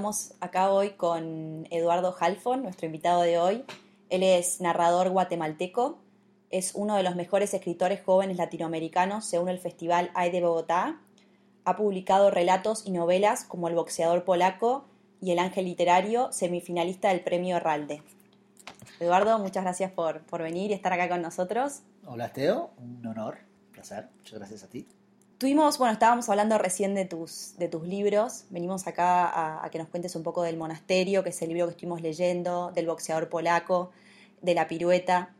Estamos acá hoy con Eduardo Halfon, nuestro invitado de hoy. Él es narrador guatemalteco, es uno de los mejores escritores jóvenes latinoamericanos según el Festival AI de Bogotá. Ha publicado relatos y novelas como El boxeador polaco y El ángel literario, semifinalista del premio Herralde. Eduardo, muchas gracias por, por venir y estar acá con nosotros. Hola Teo, un honor, un placer, muchas gracias a ti. Bueno, estábamos hablando recién de tus, de tus libros, venimos acá a, que nos cuentes un poco del monasterio, que es el libro que estuvimos leyendo, del boxeador polaco, de la pirueta.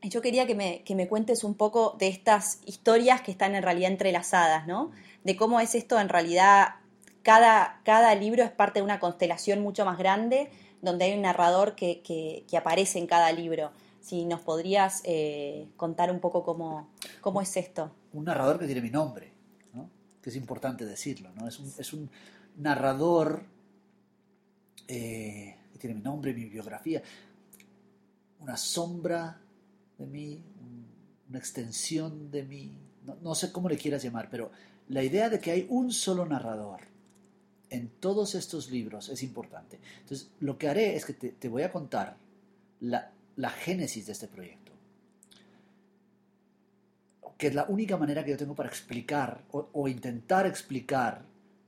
Y yo quería que me, cuentes un poco de estas historias que están en realidad entrelazadas, ¿no? De cómo es esto en realidad, cada, libro es parte de una constelación mucho más grande, donde hay un narrador que, aparece en cada libro. Si nos podrías eh, contar un poco cómo es esto. Un narrador que tiene mi nombre, ¿no? que es importante decirlo. ¿no? Es, un, es un narrador eh, que tiene mi nombre, mi biografía, una sombra de mí, una extensión de mí, no, no sé cómo le quieras llamar, pero la idea de que hay un solo narrador en todos estos libros es importante. Entonces, lo que haré es que te, te voy a contar la, la génesis de este proyecto, que es la única manera que yo tengo para explicar o, o, intentar explicar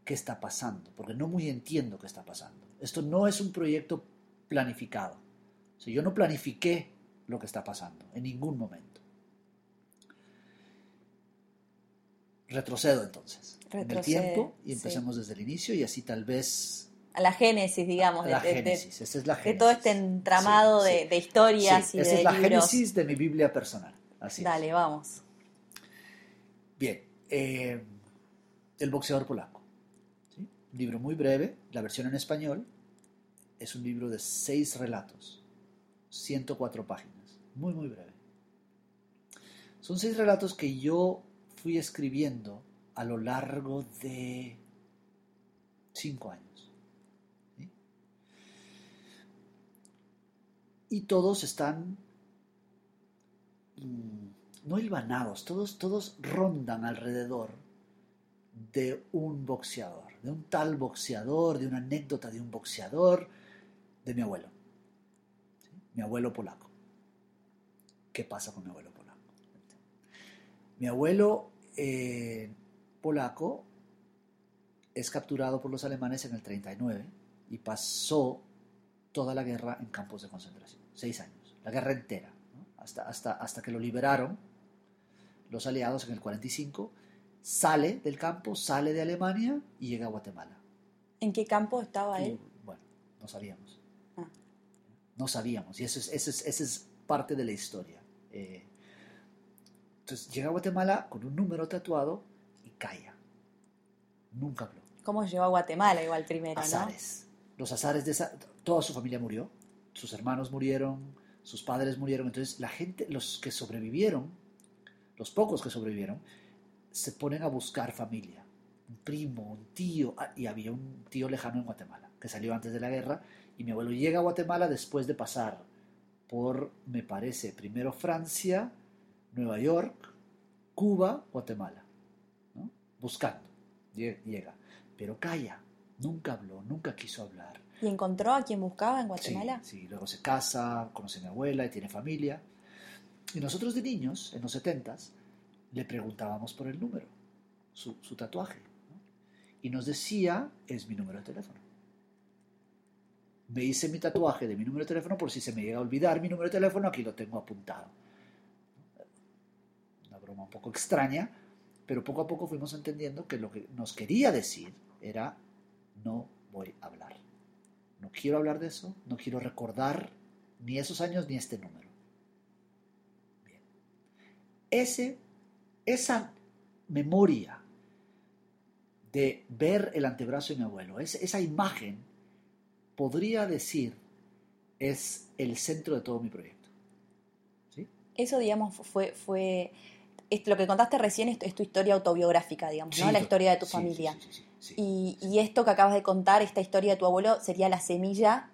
qué está pasando, porque no muy entiendo qué está pasando. Esto no es un proyecto planificado. O sea, yo no planifiqué lo que está pasando en ningún momento. Retrocedo entonces Retrocede, en el tiempo y empecemos sí. desde el inicio y así tal vez a la génesis, digamos, la de, génesis, de, esa es la génesis. de todo este entramado sí, de, de, historias y esa de es la libros. génesis de mi Biblia personal. Así Dale, es. vamos. Bien, eh, El boxeador polaco. Un libro muy breve, la versión en español es un libro de seis relatos, 104 páginas, muy, muy breve. Son seis relatos que yo fui escribiendo a lo largo de cinco años. y todos están mmm, no hilvanados, todos, todos rondan alrededor de un boxeador, de un tal boxeador, de una anécdota de un boxeador, de mi abuelo, mi abuelo polaco. ¿Qué pasa con mi abuelo polaco? Mi abuelo eh, polaco es capturado por los alemanes en el 39 y pasó toda la guerra en campos de concentración seis años, la guerra entera, hasta, hasta, hasta que lo liberaron los aliados en el 45, sale del campo, sale de Alemania y llega a Guatemala. ¿En qué campo estaba él? Y, bueno, no sabíamos. Ah. No sabíamos, y eso es, eso es, eso es parte de la historia. Eh, entonces llega a Guatemala con un número tatuado y calla. Nunca habló. ¿Cómo llegó a Guatemala igual primero? Azares. ¿no? Los azares de esa... Toda su familia murió sus hermanos murieron, sus padres murieron, entonces la gente, los que sobrevivieron, los pocos que sobrevivieron, se ponen a buscar familia, un primo, un tío, y había un tío lejano en Guatemala, que salió antes de la guerra, y mi abuelo llega a Guatemala después de pasar por, me parece, primero Francia, Nueva York, Cuba, Guatemala, ¿no? buscando, llega, pero calla, nunca habló, nunca quiso hablar. ¿Y encontró a quien buscaba en Guatemala? Sí, sí, luego se casa, conoce a mi abuela y tiene familia. Y nosotros de niños, en los setentas, le preguntábamos por el número, su, tatuaje. Y nos decía, es mi número de teléfono. Me hice mi tatuaje de mi número de teléfono por si se me llega a olvidar mi número de teléfono, aquí lo tengo apuntado. Una broma un poco extraña, pero poco a poco fuimos entendiendo que lo que nos quería decir era, no voy a hablar. No quiero hablar de eso, no quiero recordar ni esos años ni este número. Ese, esa memoria de ver el antebrazo de mi abuelo, es, esa imagen, podría decir, es el centro de todo mi proyecto. ¿Sí? Eso, digamos, fue, fue lo que contaste recién es, es tu historia autobiográfica, digamos, sí, ¿no? La historia de tu sí, familia. Sí, y, y, esto que acabas de contar, esta historia de tu abuelo, sería la semilla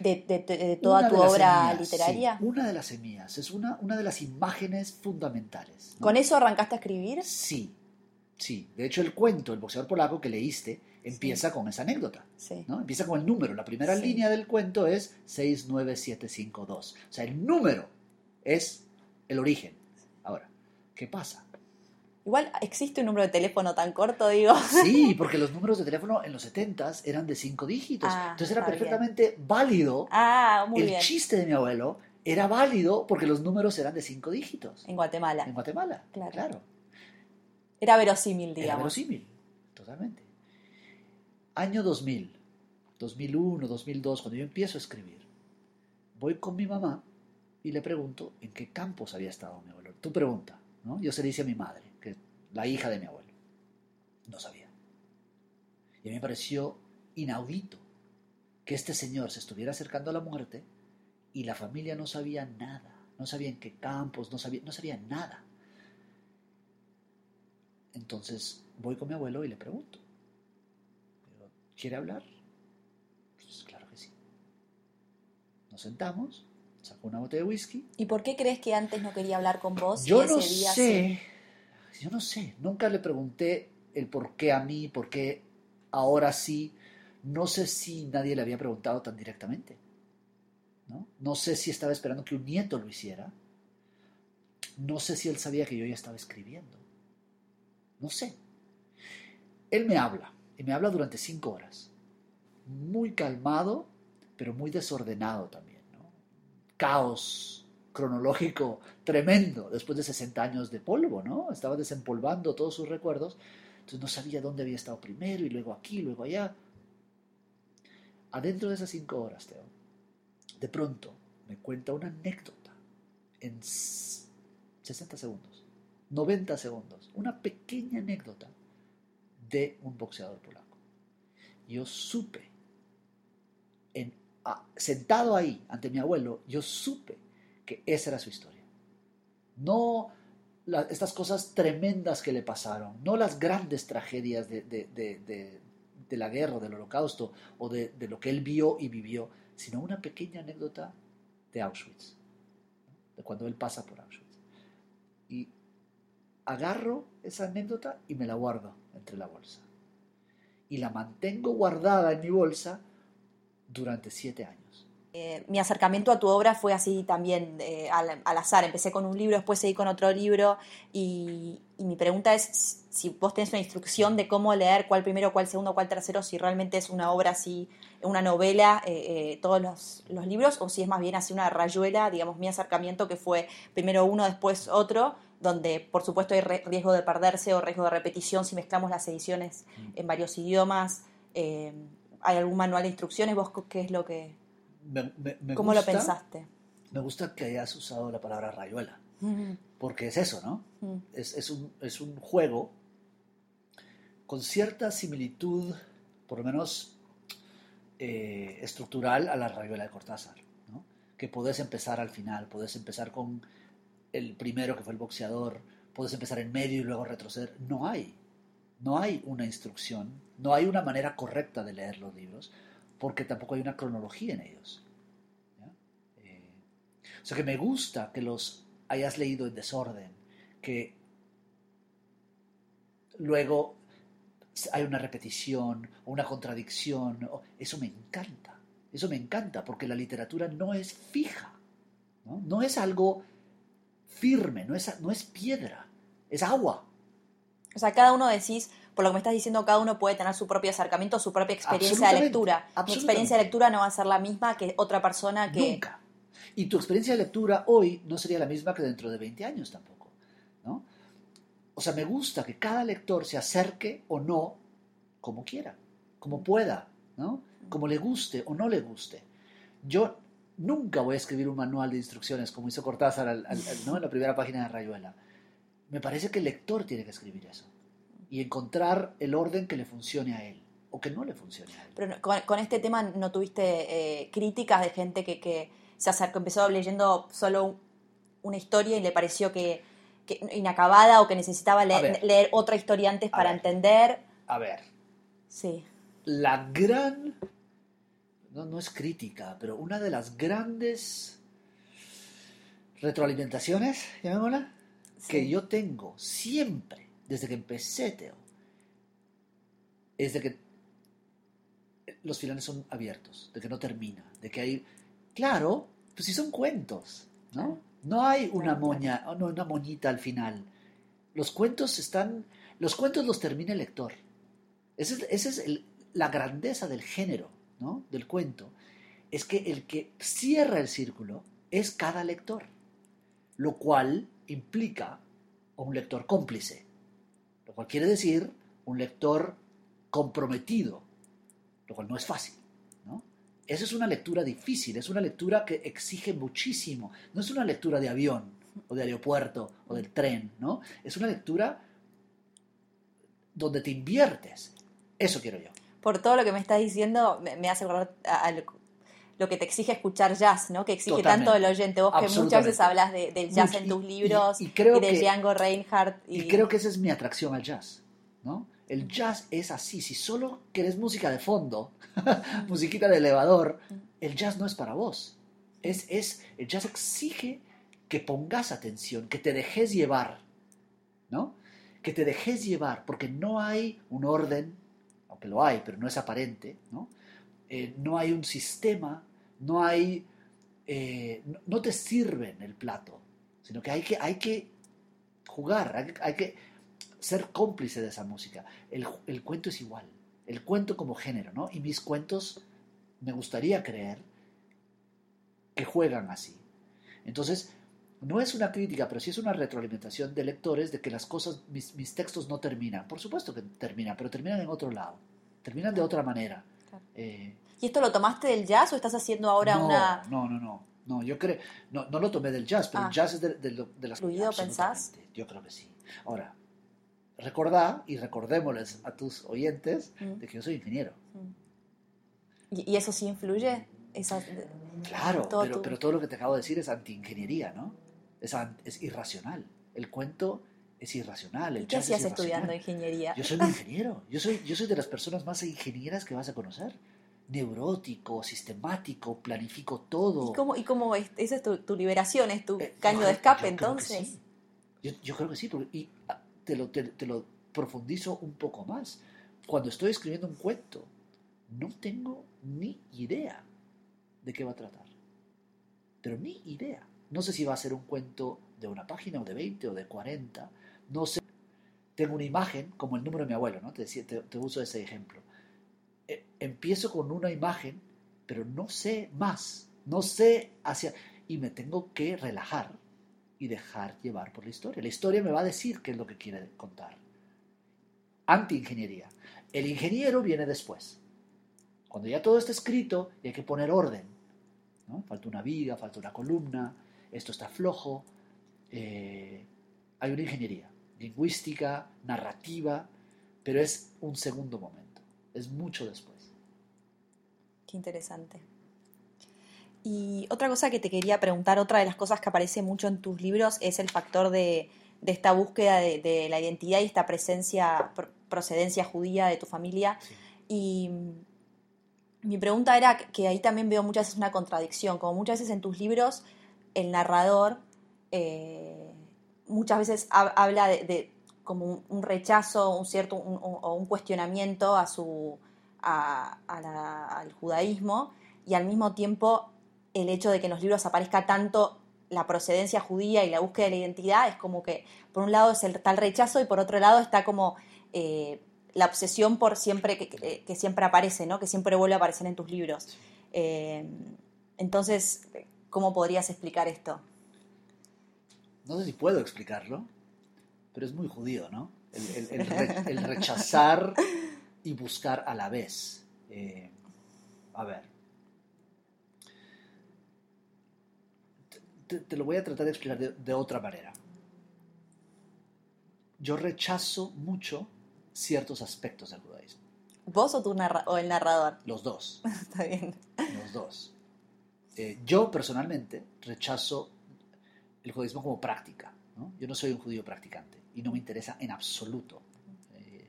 de, de, de, de toda una tu obra semillas, literaria. una de las semillas, es una, una de las imágenes fundamentales. ¿no? ¿Con eso arrancaste a escribir? Sí, sí. De hecho, el cuento, El boxeador polaco que leíste, empieza con esa anécdota. Sí. ¿no? Empieza con el número. La primera Sí. línea del cuento es 69752. O sea, el número es el origen. Ahora, ¿qué pasa? Igual existe un número de teléfono tan corto, digo. Sí, porque los números de teléfono en los 70s eran de cinco dígitos. Ah, Entonces era bien. perfectamente válido. Ah, muy el bien. chiste de mi abuelo era válido porque los números eran de cinco dígitos. En Guatemala. En Guatemala. Claro. claro. Era verosímil, Era digamos. verosímil, totalmente. Año 2000, 2001, 2002, cuando yo empiezo a escribir, voy con mi mamá y le pregunto en qué campos había estado mi abuelo. Tu pregunta, ¿no? Yo se le dice a mi madre, la hija de mi abuelo. No sabía. Y a mí me pareció inaudito que este señor se estuviera acercando a la muerte y la familia no sabía nada. No sabía en qué campos, no sabía, no sabía nada. Entonces voy con mi abuelo y le pregunto. ¿Quiere hablar? Pues claro que sí. Nos sentamos, sacó una botella de whisky. ¿Y por qué crees que antes no quería hablar con vos? Yo no día sé, yo no sé, nunca le pregunté el por qué a mí, por qué ahora sí. No sé si nadie le había preguntado tan directamente. ¿no? no sé si estaba esperando que un nieto lo hiciera. No sé si él sabía que yo ya estaba escribiendo. No sé. Él me habla, y me habla durante cinco horas. Muy calmado, pero muy desordenado también. Caos cronológico tremendo después de 60 años de polvo, ¿no? Estaba desempolvando todos sus recuerdos, entonces no sabía dónde había estado primero y luego aquí, luego allá. Adentro de esas cinco horas, Teo, de pronto me cuenta una anécdota en 60 segundos, 90 segundos, una pequeña anécdota de un boxeador polaco. Yo supe, en, a- sentado ahí ante mi abuelo, yo supe que esa era su historia. No estas cosas tremendas que le pasaron, no las grandes tragedias de, de- de- de- la guerra, del holocausto, o de, lo que él vio y vivió, sino una pequeña anécdota de Auschwitz, de cuando él pasa por Auschwitz. Y agarro esa anécdota y me la guardo entre la bolsa. Y la mantengo guardada en mi bolsa durante siete años. Eh, mi acercamiento a tu obra fue así también, eh, al, al azar. Empecé con un libro, después seguí con otro libro y, y mi pregunta es si vos tenés una instrucción de cómo leer cuál primero, cuál segundo, cuál tercero, si realmente es una obra así, una novela, eh, eh, todos los, los libros, o si es más bien así una rayuela, digamos, mi acercamiento que fue primero uno, después otro, donde por supuesto hay riesgo de perderse o riesgo de repetición si mezclamos las ediciones en varios idiomas. ¿Hay algún manual de instrucciones? ¿Vos qué es lo que... Me- me- me ¿Cómo gusta- lo pensaste? Me gusta que hayas usado la palabra rayuela, Mm, porque es eso, ¿no? mm. Es, es un, es un juego con cierta similitud, por lo menos eh, estructural, a la rayuela de Cortázar, ¿no? Que podés empezar al final, podés empezar con el primero que fue el boxeador, podés empezar en medio y luego retroceder. No hay, no hay una instrucción, no hay una manera correcta de leer los libros, porque tampoco hay una cronología en ellos. ¿ya? Eh, o sea que me gusta que los hayas leído en desorden, que luego hay una repetición o una contradicción. Eso me encanta, eso me encanta, porque la literatura no es fija, no, no es algo firme, no es, no es piedra, es agua. O sea, cada uno decís, por lo que me estás diciendo, cada uno puede tener su propio acercamiento, su propia experiencia de lectura. Mi experiencia de lectura no va a ser la misma que otra persona que... Nunca. Y tu experiencia de lectura hoy no sería la misma que dentro de 20 años tampoco. ¿no? O sea, me gusta que cada lector se acerque o no como quiera, como pueda, ¿no? como le guste o no le guste. Yo nunca voy a escribir un manual de instrucciones como hizo Cortázar al- al- al- ¿no? en la primera página de Rayuela. Me parece que el lector tiene que escribir eso y encontrar el orden que le funcione a él o que no le funcione a él. Pero con, con este tema no tuviste eh, críticas de gente que, que se acercó, empezó leyendo solo un- una historia y le pareció que, que inacabada o que necesitaba leer, ver. leer otra historia antes para ver. entender. A ver, Sí. la gran, no, no es crítica, pero una de las grandes retroalimentaciones, llamémosla, que yo tengo siempre, desde que empecé, Teo, es de que los finales son abiertos, de que no termina, de que hay... Claro, pues si son cuentos, ¿no? No hay una moña, no, una moñita al final. Los cuentos están... Los cuentos los termina el lector. Esa es, es la grandeza del género, ¿no? Del cuento. Es que el que cierra el círculo es cada lector, lo cual implica un lector cómplice, lo cual quiere decir un lector comprometido, lo cual no es fácil. ¿no? Esa es una lectura difícil, es una lectura que exige muchísimo, no es una lectura de avión o de aeropuerto o del tren, ¿no? es una lectura donde te inviertes. Eso quiero yo. Por todo lo que me estás diciendo, me, hace acordar lo que te exige escuchar jazz, ¿no? Que exige tanto el oyente. Vos que muchas veces hablas del jazz en tus libros y, de Django Reinhardt. Y... creo que esa es mi atracción al jazz, ¿no? El jazz es así. Si solo querés música de fondo, musiquita de elevador, el jazz no es para vos. Es, es, el jazz exige que pongas atención, que te dejes llevar, ¿no? Que te dejes llevar, porque no hay un orden, aunque lo hay, pero no es aparente, ¿no? Eh, no hay un sistema, no hay, eh, no, te sirven el plato, sino que hay que, hay que jugar, hay, que ser cómplice de esa música. El, cuento es igual, el cuento como género, ¿no? Y mis cuentos me gustaría creer que juegan así. Entonces, no es una crítica, pero sí es una retroalimentación de lectores de que las cosas, mis, mis textos no terminan. Por supuesto que terminan, pero terminan en otro lado, terminan de otra manera. Eh, ¿Y esto lo tomaste del jazz o estás haciendo ahora una...? No, no, no. No, yo creo... No, no lo tomé del jazz, pero el ah. jazz es de, de, las... ¿Fluido pensás? Yo creo que sí. Ahora, recordá y recordémosles a tus oyentes mm. de que yo soy ingeniero. Mm. ¿Y, eso sí influye? claro, pero, pero, todo lo que te acabo de decir es anti-ingeniería, ¿no? Es, es irracional. El cuento es irracional. El ¿Qué hacías estudiando ingeniería? Yo soy un ingeniero. Yo soy, yo soy de las personas más ingenieras que vas a conocer. Neurótico, sistemático, planifico todo. ¿Y cómo, y cómo es, esa es tu, liberación? ¿Es tu eh, caño de escape entonces? Yo, creo que sí. y ah, te lo, te, lo profundizo un poco más. Cuando estoy escribiendo un cuento, no tengo ni idea de qué va a tratar. Pero ni idea. No sé si va a ser un cuento de una página o de 20 o de 40 no sé, tengo una imagen, como el número de mi abuelo, ¿no? Te, te, uso ese ejemplo. E, empiezo con una imagen, pero no sé más, no sé hacia... Y me tengo que relajar y dejar llevar por la historia. La historia me va a decir qué es lo que quiere contar. Anti-ingeniería. El ingeniero viene después. Cuando ya todo está escrito y hay que poner orden. ¿no? Falta una viga, falta una columna, esto está flojo. Eh, hay una ingeniería lingüística, narrativa, pero es un segundo momento, es mucho después. Qué interesante. Y otra cosa que te quería preguntar, otra de las cosas que aparece mucho en tus libros es el factor de, esta búsqueda de, la identidad y esta presencia, procedencia judía de tu familia. Y mi pregunta era que ahí también veo muchas veces una contradicción, como muchas veces en tus libros el narrador eh, muchas veces habla de, como un, rechazo, un cierto o un cuestionamiento a su al judaísmo y al mismo tiempo el hecho de que en los libros aparezca tanto la procedencia judía y la búsqueda de la identidad es como que por un lado es el tal rechazo y por otro lado está como eh, la obsesión por siempre que, siempre aparece, ¿no? que siempre vuelve a aparecer en tus libros. Eh, entonces, ¿cómo podrías explicar esto? No sé si puedo explicarlo, pero es muy judío, ¿no? El, rechazar y buscar a la vez. Eh, a ver. Te, lo voy a tratar de explicar de, otra manera. Yo rechazo mucho ciertos aspectos del judaísmo. ¿Vos o, tu o el narrador? Los dos. Está bien. Los dos. Eh, yo personalmente rechazo el judaísmo como práctica. Yo no soy un judío practicante y no me interesa en absoluto. Eh,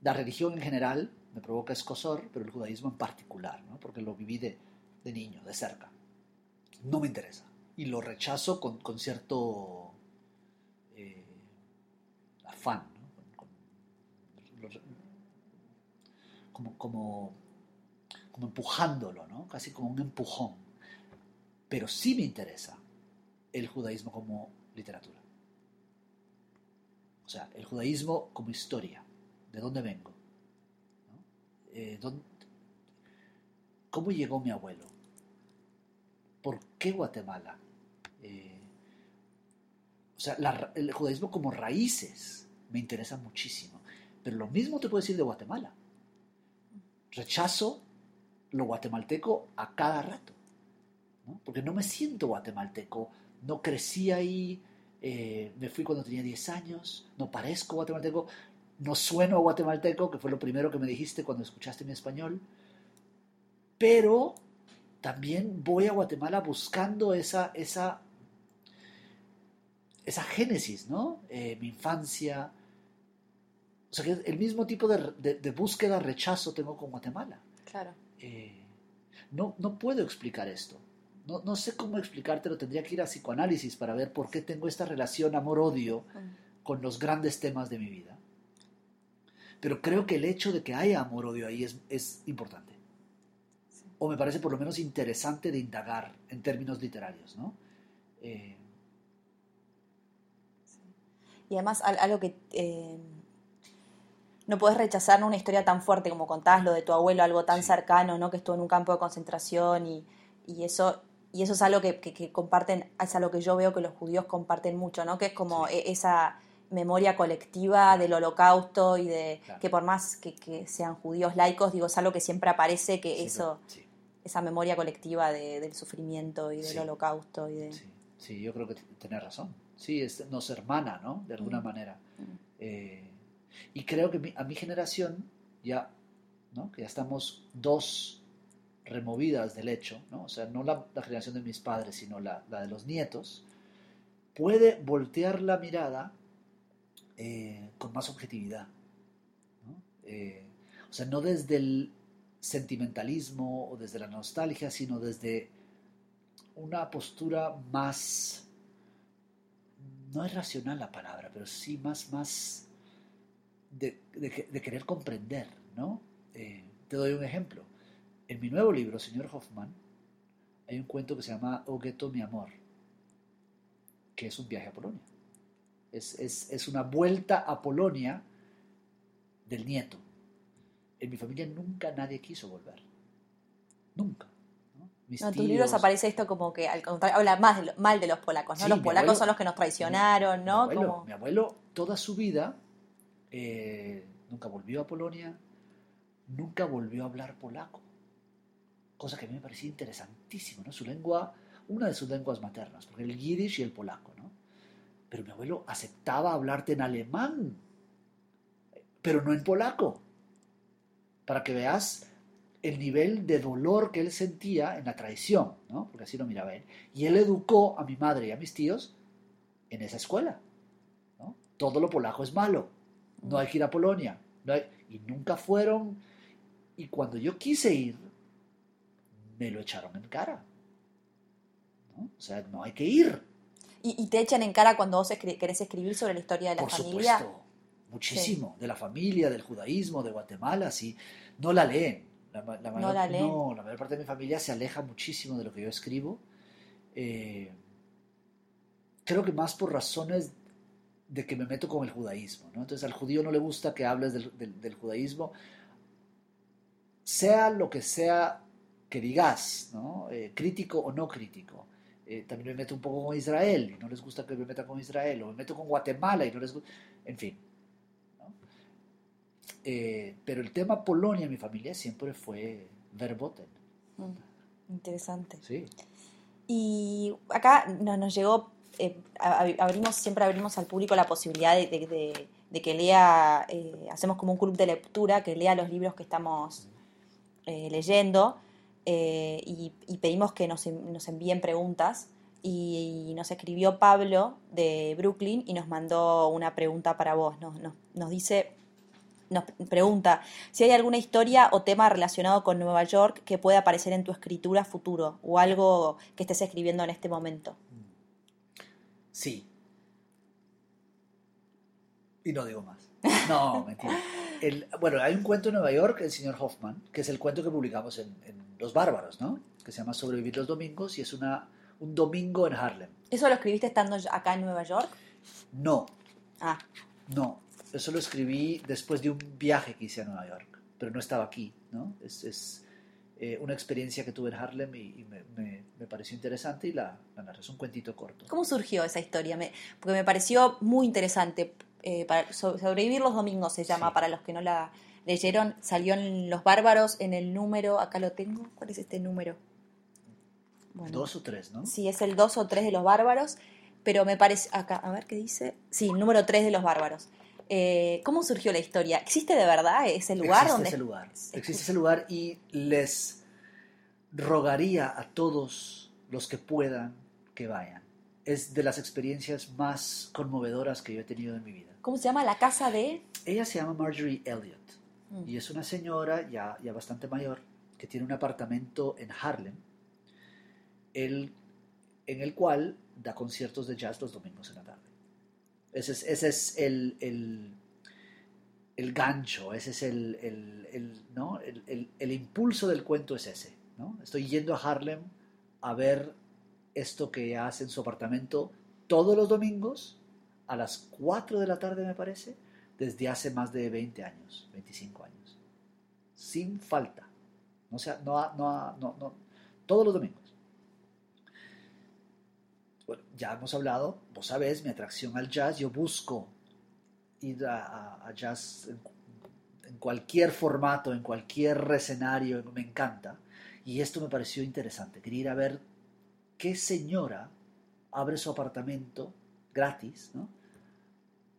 la religión en general me provoca escosor, pero el judaísmo en particular, porque lo viví de, niño, de cerca. No me interesa. Y lo rechazo con, cierto eh, afán. como, como como empujándolo, ¿no? casi como un empujón. Pero sí me interesa el judaísmo como literatura. O sea, el judaísmo como historia. ¿De dónde vengo? Eh, ¿Cómo llegó mi abuelo? ¿Por qué Guatemala? Eh, o sea, el judaísmo como raíces me interesa muchísimo. Pero lo mismo te puedo decir de Guatemala. Rechazo lo guatemalteco a cada rato. Porque no me siento guatemalteco. No crecí ahí. Eh, me fui cuando tenía 10 años. No parezco guatemalteco. No sueno a guatemalteco, que fue lo primero que me dijiste cuando escuchaste mi español. Pero también voy a Guatemala buscando esa, esa, esa génesis, ¿no? Eh, mi infancia. O sea, que el mismo tipo de, búsqueda, rechazo tengo con Guatemala. Claro. Eh, no, no puedo explicar esto. No, no, sé cómo explicártelo, tendría que ir a psicoanálisis para ver por qué tengo esta relación amor-odio con los grandes temas de mi vida. Pero creo que el hecho de que haya amor-odio ahí es, es importante o me parece por lo menos interesante de indagar en términos literarios, ¿no? Eh, y además algo que eh, no puedes rechazar una historia tan fuerte como contás, lo de tu abuelo, algo tan cercano, ¿no? Que estuvo en un campo de concentración y, eso y eso es algo que, comparten, es algo que yo veo que los judíos comparten mucho, ¿no? Que es como e, esa memoria colectiva del holocausto y de que por más que, sean judíos laicos, digo, es algo que siempre aparece, que eso esa memoria colectiva del sufrimiento y del holocausto. Y de... sí. yo creo que tenés razón. Sí, es, nos hermana, ¿no? De alguna mm. manera. Mm. Eh, y creo que a mi generación, ya, ¿no? Que ya estamos dos removidas del hecho, ¿no? O sea, no la, generación de mis padres, sino la, de los nietos, puede voltear la mirada eh, con más objetividad. Eh, o sea, no desde el sentimentalismo o desde la nostalgia, sino desde una postura más, no es racional la palabra, pero sí más, más de, querer comprender, ¿no? Eh, te doy un ejemplo. En mi nuevo libro, Señor Hoffman, hay un cuento que se llama Ogueto, mi amor, que es un viaje a Polonia. Es, es una vuelta a Polonia del nieto en mi familia nunca nadie quiso volver. Nunca. ¿no? en tus libros aparece esto como que al contrario, habla más mal de los polacos, ¿no? los polacos son los que nos traicionaron, ¿no? Mi abuelo, toda su vida eh, nunca volvió a Polonia, nunca volvió a hablar polaco. Cosa que a mí me parecía interesantísimo, ¿no? Su lengua, una de sus lenguas maternas, porque el yiddish y el polaco, ¿no? Pero mi abuelo aceptaba hablarte en alemán, pero no en polaco para que veas el nivel de dolor que él sentía en la traición, ¿no? porque así lo miraba él. Y él educó a mi madre y a mis tíos en esa escuela. ¿no? Todo lo polaco es malo, no hay que ir a Polonia. Y nunca fueron. Y cuando yo quise ir, me lo echaron en cara. ¿no? O sea, no hay que ir. ¿Y, te echan en cara cuando vos querés escribir sobre la historia de la Por familia? Supuesto, muchísimo. De la familia, del judaísmo, de Guatemala, sí no la leen. La, mayor, no la leen. No, la mayor parte de mi familia se aleja muchísimo de lo que yo escribo. Eh, creo que más por razones de que me meto con el judaísmo. ¿no? Entonces al judío no le gusta que hables del, judaísmo, sea lo que sea que digas, ¿no? Eh, crítico o no crítico. Eh, también me meto un poco con Israel y no les gusta que me meta con Israel, o me meto con Guatemala y no les gusta, en fin. Eh, pero el tema Polonia en mi familia siempre fue verboten. Mm, interesante. Sí. Y acá nos llegó, eh, abrimos, siempre abrimos al público la posibilidad de, que lea, eh, hacemos como un club de lectura, que lea los libros que estamos leyendo y, pedimos que nos, envíen preguntas. Y, nos escribió Pablo de Brooklyn y nos mandó una pregunta para vos. Nos, nos, nos dice, nos pregunta si hay alguna historia o tema relacionado con Nueva York que pueda aparecer en tu escritura futuro o algo que estés escribiendo en este momento. Sí. Y no digo más. No, mentira. El- bueno, hay un cuento en Nueva York, el señor Hoffman, que es el cuento que publicamos en, en Los Bárbaros, ¿no? Que se llama Sobrevivir los Domingos y es una, un domingo en Harlem. ¿Eso lo escribiste estando acá en Nueva York? No, Ah, no. Eso lo escribí después de un viaje que hice a Nueva York, pero no estaba aquí, ¿no? Es, es, eh, una experiencia que tuve en Harlem y, y me, me- me pareció interesante y la, la narré. Es un cuentito corto. ¿cómo surgió esa historia? Me- porque me pareció muy interesante. Eh, para, so- sobrevivir los domingos se llama, Sí. para los que no la leyeron. Salió en Los Bárbaros en el número, acá lo tengo. ¿Cuál es este número? Bueno, Dos o tres, ¿no? Sí, es el 2 o 3 de los bárbaros, pero me parece, acá, a ver qué dice. Sí, número 3 de los bárbaros. Eh, ¿Cómo surgió la historia? ¿Existe de verdad ese lugar existe donde... ese lugar. Existe ese lugar y les rogaría a todos los que puedan que vayan. Es de las experiencias más conmovedoras que yo he tenido en mi vida. ¿Cómo se llama? La casa de... Ella se llama Marjorie Elliott Mm. y es una señora ya, ya bastante mayor que tiene un apartamento en Harlem, el- en el cual da conciertos de jazz los domingos en la tarde. Ese es, ese es el, el, el gancho, ese es el, el- el, ¿no? el, el- el impulso del cuento es ese. ¿no? Estoy yendo a Harlem a ver esto que hace en su apartamento todos los domingos a las 4 de la tarde, me parece, desde hace más de 20 años, 25 años. Sin falta. No sea, no, no, no, no, todos los domingos. Bueno, ya hemos hablado, vos sabés, mi atracción al jazz, yo busco ir a jazz en, en cualquier formato, en cualquier escenario, me encanta. Y esto me pareció interesante, quería ir a ver qué señora abre su apartamento gratis, ¿no?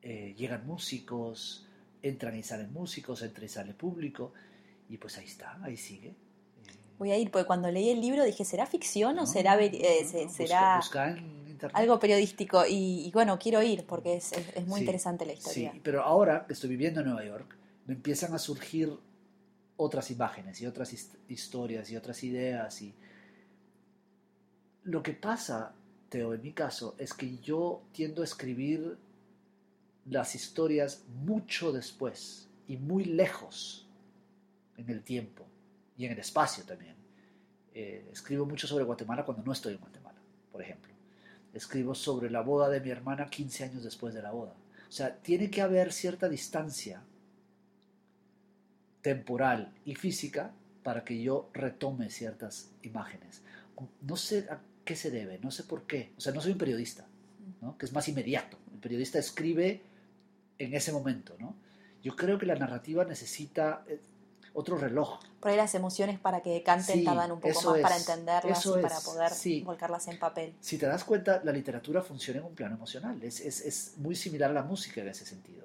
Eh, llegan músicos, entran y salen músicos, entra y sale público, y pues ahí está, ahí sigue. Eh, Voy a ir, porque cuando leí el libro dije, ¿será ficción o será, no, eh, no, se- busca- será busca en internet. algo periodístico? Y, y bueno, quiero ir porque es, es- es muy Sí, interesante la historia. Sí, pero ahora que estoy viviendo en Nueva York, me empiezan a surgir otras imágenes y otras hist- historias y otras ideas. Y lo que pasa, Teo, en mi caso, es que yo tiendo a escribir las historias mucho después y muy lejos en el tiempo y en el espacio también. Eh, escribo mucho sobre Guatemala cuando no estoy en Guatemala, por ejemplo. Escribo sobre la boda de mi hermana 15 años después de la boda. O sea, tiene que haber cierta distancia temporal y física para que yo retome ciertas imágenes. No sé a qué se debe, no sé por qué. O sea, no soy un periodista, ¿no? que es más inmediato. El periodista escribe en ese momento. ¿no? Yo creo que la narrativa necesita eh, otro reloj. Por ahí las emociones para que canten Sí, tardan un poco más para es, entenderlas eso y para es, poder sí. volcarlas en papel. Si te das cuenta, la literatura funciona en un plano emocional. Es, es, es muy similar a la música en ese sentido.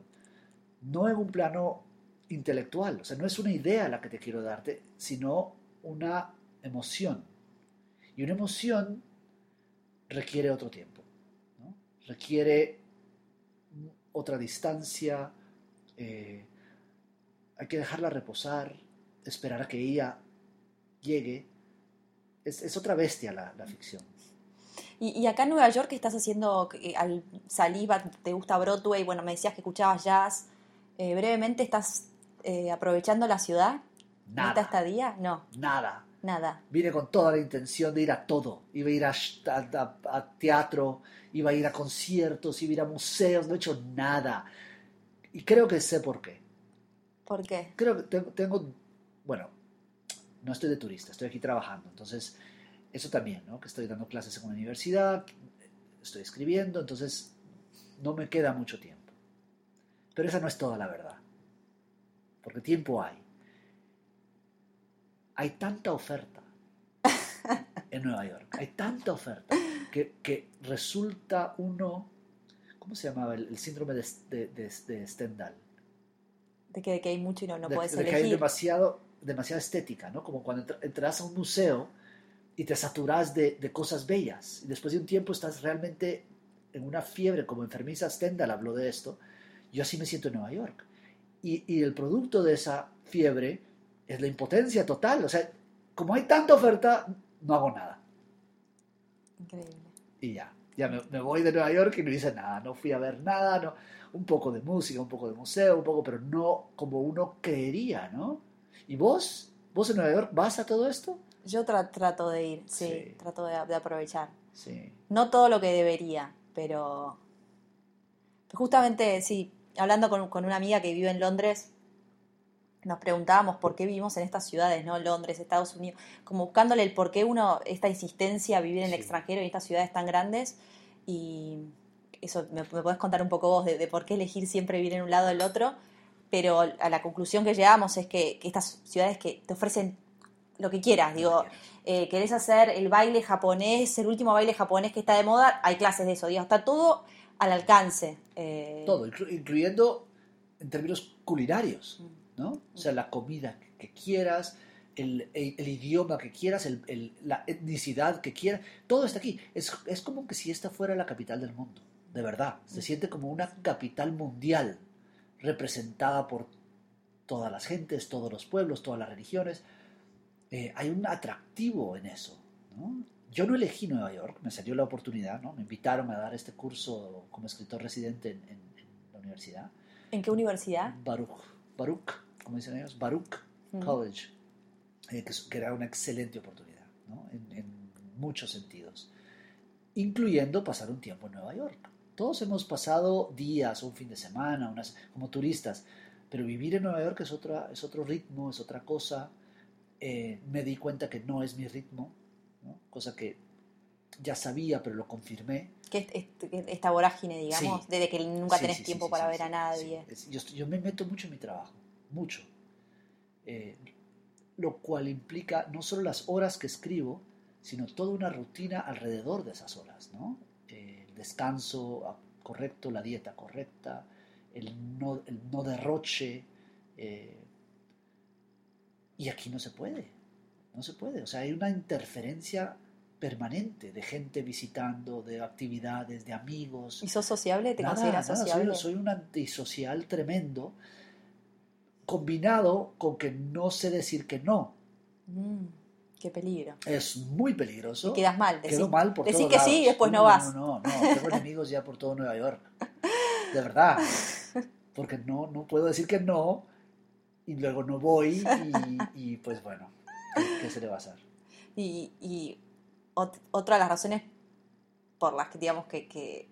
No en un plano intelectual. O sea, no es una idea la que te quiero darte, sino una emoción. Y una emoción requiere otro tiempo. ¿no? Requiere otra distancia. eh, hay que dejarla reposar, esperar a que ella llegue. Es, es otra bestia la, la ficción. Y, y acá en Nueva York, ¿qué estás haciendo? Eh, Al salir, ¿te gusta Broadway? Bueno, me decías que escuchabas jazz. Eh, brevemente, ¿estás aprovechando la ciudad? ¿Esta Nada, estadía? No, nada. Nada. Vine con toda la intención de ir a todo. Iba a ir a, teatro, iba a ir a conciertos, iba a ir a museos, no he hecho nada. Y creo que sé por qué. ¿Por qué? Creo que tengo, tengo- bueno, no estoy de turista, estoy aquí trabajando. Entonces, eso también, ¿no? Que estoy dando clases en una universidad, estoy escribiendo, entonces no me queda mucho tiempo. Pero esa no es toda la verdad. Porque tiempo hay. Hay tanta oferta en Nueva York, hay tanta oferta que, que resulta uno, ¿cómo se llamaba? El, el síndrome de, de, de- de Stendhal. De que, de que hay mucho y no, no de, puedes de que hay elegir. demasiado, demasiada estética, ¿no? Como cuando entra- entras a un museo y te saturas de, de cosas bellas. Y después de un tiempo estás realmente en una fiebre, como enfermiza Stendhal habló de esto. Yo así me siento en Nueva York. Y, y el producto de esa fiebre es la impotencia total. O sea, como hay tanta oferta, no hago nada. Increíble. Y ya, ya me, me voy de Nueva York y no hice nada. No fui a ver nada. No. un poco de música, un poco de museo, un poco, pero no como uno creería, ¿no? ¿Y vos? ¿Vos en Nueva York vas a todo esto? Yo tra- trato de ir, sí, Sí. trato de, de aprovechar. Sí. No todo lo que debería, pero justamente, sí, hablando con, con una amiga que vive en Londres, nos preguntábamos por qué vivimos en estas ciudades, ¿no? Londres, Estados Unidos, como buscándole el por qué uno, esta insistencia a vivir en el Sí. extranjero, en estas ciudades tan grandes, y eso, ¿me, me podés contar un poco vos de, de por qué elegir siempre vivir en un lado o el otro? Pero a la conclusión que llegamos es que, que estas ciudades que te ofrecen lo que quieras, digo, eh, querés hacer el baile japonés, el último baile japonés que está de moda, hay clases de eso, digo, está todo al alcance. eh, Todo, inclu- incluyendo en términos culinarios, Mm. ¿No? O sea, la comida que quieras, el, el- el idioma que quieras, el- la etnicidad que quieras, todo está aquí. Es, es como que si esta fuera la capital del mundo, de verdad. Se siente como una capital mundial, representada por todas las gentes, todos los pueblos, todas las religiones. Eh, hay un atractivo en eso, ¿no? Yo no elegí Nueva York, me salió la oportunidad, ¿no? Me invitaron a dar este curso como escritor residente en, en- en la universidad. ¿En qué universidad? Baruch, Baruch, como dicen ellos, Baruch Mm. College, eh, que, que era una excelente oportunidad, ¿no? en, en muchos sentidos, incluyendo pasar un tiempo en Nueva York. Todos hemos pasado días un fin de semana unas, como turistas, pero vivir en Nueva York es, otra, es otro ritmo, es otra cosa. Eh, me di cuenta que no es mi ritmo, ¿no? cosa que ya sabía, pero lo confirmé. ¿Qué es- es- que esta vorágine, digamos, Sí. desde que nunca Sí, tenés sí, tiempo para ver a nadie? yo, estoy- yo me meto mucho en mi trabajo, mucho. Eh, lo cual implica no solo las horas que escribo, sino toda una rutina alrededor de esas horas, ¿no? Eh, el descanso ah, correcto, la dieta correcta, el no, el no derroche. eh, y aquí no se puede, no se puede. O sea, hay una interferencia permanente de gente visitando, de actividades, de amigos. ¿Y sos sociable? ¿Te Nada, consideras nada, soy- sociable? Soy, un antisocial tremendo, combinado con que no sé decir que no. Mm, qué peligro. Es muy peligroso. Y quedas mal. Quedo mal por decís todos que sí y después no No, vas. No, no, no. Tengo enemigos ya por todo Nueva York. De verdad. Porque no, no puedo decir que no y luego no voy y, y, pues bueno, ¿qué, qué se le va a hacer? Y, y ot- otra de las razones por las que digamos que, que,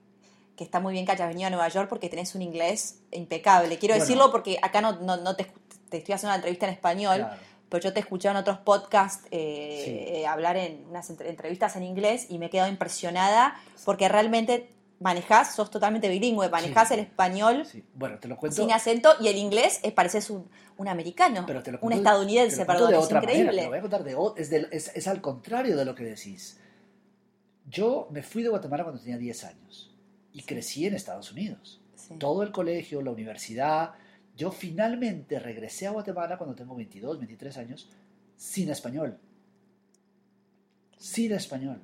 que está muy bien que hayas venido a Nueva York porque tenés un inglés impecable. Quiero Bueno. decirlo porque acá no, no, no te, estoy haciendo una entrevista en español, Claro. pero yo te he escuchado en otros podcasts eh, Sí. eh, hablar en unas entre- entrevistas en inglés y me he quedado impresionada porque realmente manejás, sos totalmente bilingüe, manejás Sí. el español Sí. Bueno, te lo cuento. sin acento y el inglés es, pareces un, un americano, Pero te lo un estadounidense, te lo cuento perdón, de es otra manera, increíble. te lo voy a contar de o- es, del- es- es al contrario de lo que decís. Yo me fui de Guatemala cuando tenía 10 años y crecí en Estados Unidos. Sí. Todo el colegio, la universidad. Yo finalmente regresé a Guatemala cuando tengo 22, 23 años sin español. Sin español.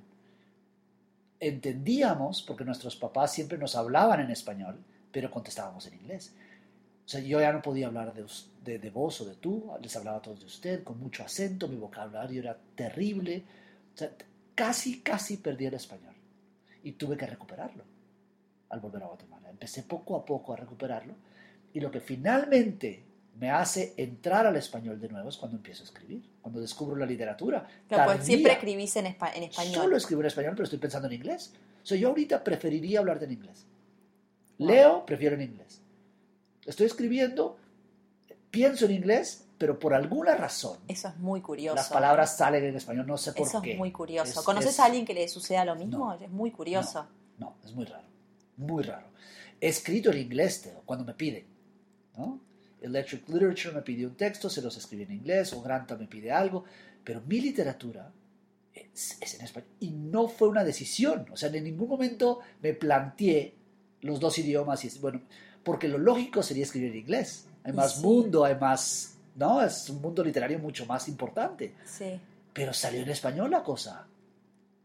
Entendíamos, porque nuestros papás siempre nos hablaban en español, pero contestábamos en inglés. O sea, yo ya no podía hablar de, de, de vos o de tú, les hablaba a todos de usted, con mucho acento, mi vocabulario era terrible. O sea, casi, casi perdí el español. Y tuve que recuperarlo al volver a Guatemala. Empecé poco a poco a recuperarlo. Y lo que finalmente me hace entrar al español de nuevo es cuando empiezo a escribir, cuando descubro la literatura. Claro, pues siempre escribís en, espa- en español. Solo escribo en español, pero estoy pensando en inglés. O sea, yo ahorita preferiría hablarte en inglés. Wow. Leo, prefiero en inglés. Estoy escribiendo, pienso en inglés, pero por alguna razón Eso es muy curioso. las palabras salen en español, no sé por Eso qué. es muy curioso. Es- ¿Conoces es- a alguien que le suceda lo mismo? No. es muy curioso. No, es muy raro, muy raro. He escrito en inglés, Teo, cuando me piden, ¿no? Electric Literature me pidió un texto, se los escribí en inglés, o Granta me pide algo, pero mi literatura es, es en español. Y no fue una decisión, o sea, en ningún momento me planteé los dos idiomas, y bueno, porque lo lógico sería escribir en inglés. Hay más sí. mundo, hay más, ¿no? Es un mundo literario mucho más importante. Sí, Pero salió en español la cosa.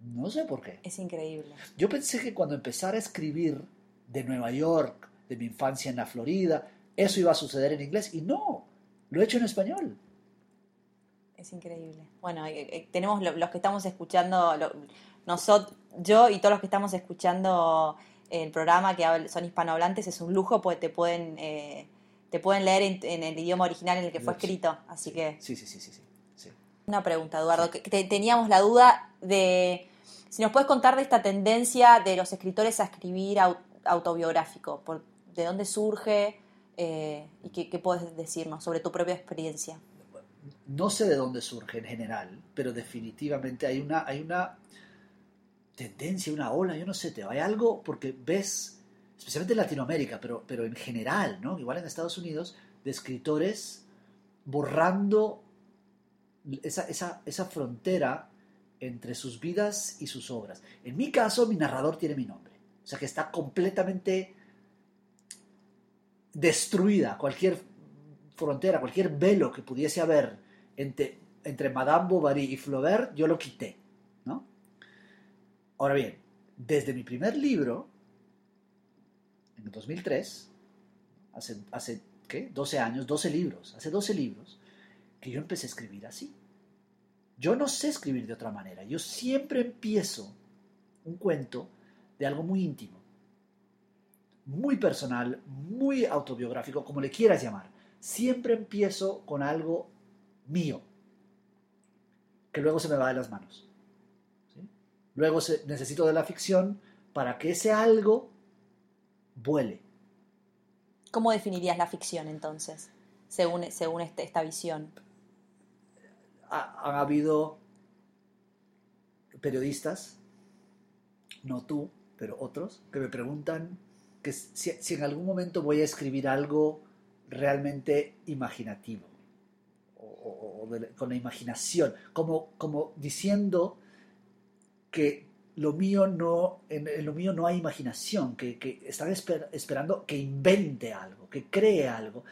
No sé por qué. es increíble. Yo pensé que cuando empezara a escribir de Nueva York, de mi infancia en la Florida, eso iba a suceder en inglés y no, lo he hecho en español. Es increíble. Bueno, eh, eh, tenemos lo- los que estamos escuchando, nosotros, yo y todos los que estamos escuchando el programa, que son hispanohablantes, es un lujo, pues te pueden, eh, te pueden leer en, en el idioma original en el que fue Sí. escrito. Así que, Sí, sí, sí, sí, sí. sí. una pregunta, Eduardo, que te- teníamos la duda de si nos puedes contar de esta tendencia de los escritores a escribir au- autobiográfico, de dónde surge eh, y qué, qué puedes decirnos sobre tu propia experiencia. No sé de dónde surge en general, pero definitivamente hay una, hay una tendencia, una ola, yo no sé, te hay algo porque ves, especialmente en Latinoamérica, pero, pero en general, ¿no? Igual en Estados Unidos, de escritores borrando esa, esa, esa frontera entre sus vidas y sus obras. En mi caso, mi narrador tiene mi nombre. O sea que está completamente destruida cualquier frontera, cualquier velo que pudiese haber entre, entre Madame Bovary y Flaubert, yo lo quité. ¿no? Ahora bien, desde mi primer libro, en el 2003, hace, hace ¿qué? 12 años, 12 libros, hace 12 libros, que yo empecé a escribir así. Yo no sé escribir de otra manera. Yo siempre empiezo un cuento de algo muy íntimo, muy personal, muy autobiográfico, como le quieras llamar. Siempre empiezo con algo mío, que luego se me va de las manos. Luego se- necesito de la ficción para que ese algo vuele. ¿Cómo definirías la ficción entonces, según, según este- esta visión? Ha- han habido periodistas, no tú, pero otros, que me preguntan que si, en algún momento voy a escribir algo realmente imaginativo, o, con la imaginación, como, diciendo que lo mío no, en, lo mío no hay imaginación, que, están esper- esperando que invente algo, que cree algo.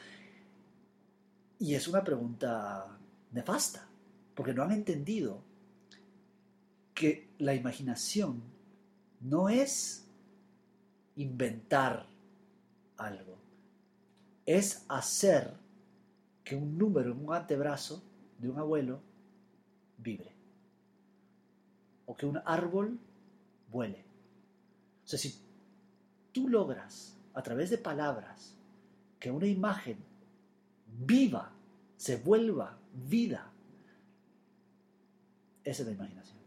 Y es una pregunta nefasta, porque no han entendido que la imaginación no es inventar algo, es hacer que un número en un antebrazo de un abuelo vibre, o que un árbol vuele. O sea, si tú logras a través de palabras que una imagen viva, se vuelva vida, esa es la imaginación.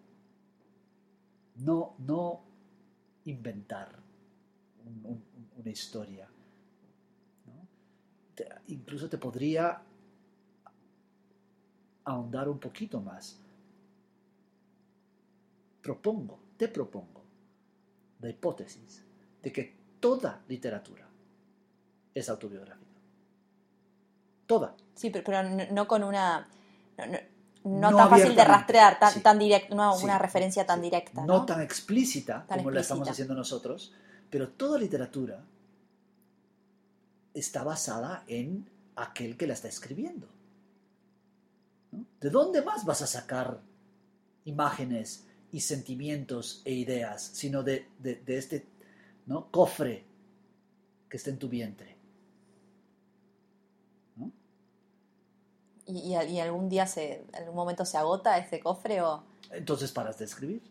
No, no inventar un- un- una historia. incluso te podría ahondar un poquito más. Propongo, te propongo la hipótesis de que toda literatura es autobiográfica. Toda. Sí, pero, pero no, con una... no No tan fácil de rastrear, tan, sí. tan directa, no Sí, una referencia tan sí. directa. No ¿no? tan explícita Tan como la estamos haciendo nosotros, pero toda literatura está basada en aquel que la está escribiendo. ¿no? ¿De dónde más vas a sacar imágenes y sentimientos e ideas, sino de, de- de este ¿no? cofre que está en tu vientre? ¿no? ¿Y, y- y algún día, se, algún momento se agota ese cofre o...? entonces paras de escribir.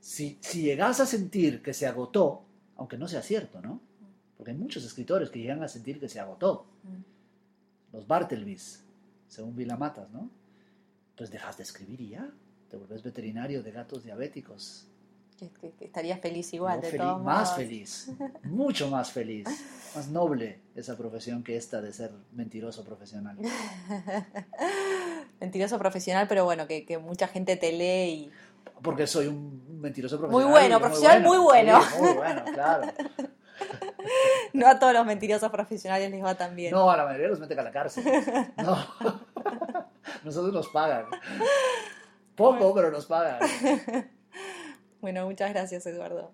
Si, si llegas a sentir que se agotó, aunque no sea cierto, ¿no? Porque hay muchos escritores que llegan a sentir que se agotó. Los Bartlebys, según Vilamatas, ¿no? Pues dejas de escribir y ya. Te vuelves veterinario de gatos diabéticos. Que, que- que estarías feliz igual, No, de feliz- todos más modos. feliz, mucho más feliz, más noble esa profesión que esta de ser mentiroso profesional. Mentiroso profesional, pero bueno, que, que mucha gente te lee y... Porque soy un mentiroso Muy profesional. bueno, profesional muy bueno. Sí, muy bueno, claro. No a todos los mentirosos profesionales les va tan bien. No, a la mayoría los meten a la cárcel. No. Nosotros nos pagan. Poco, pero nos pagan. Bueno, muchas gracias, Eduardo.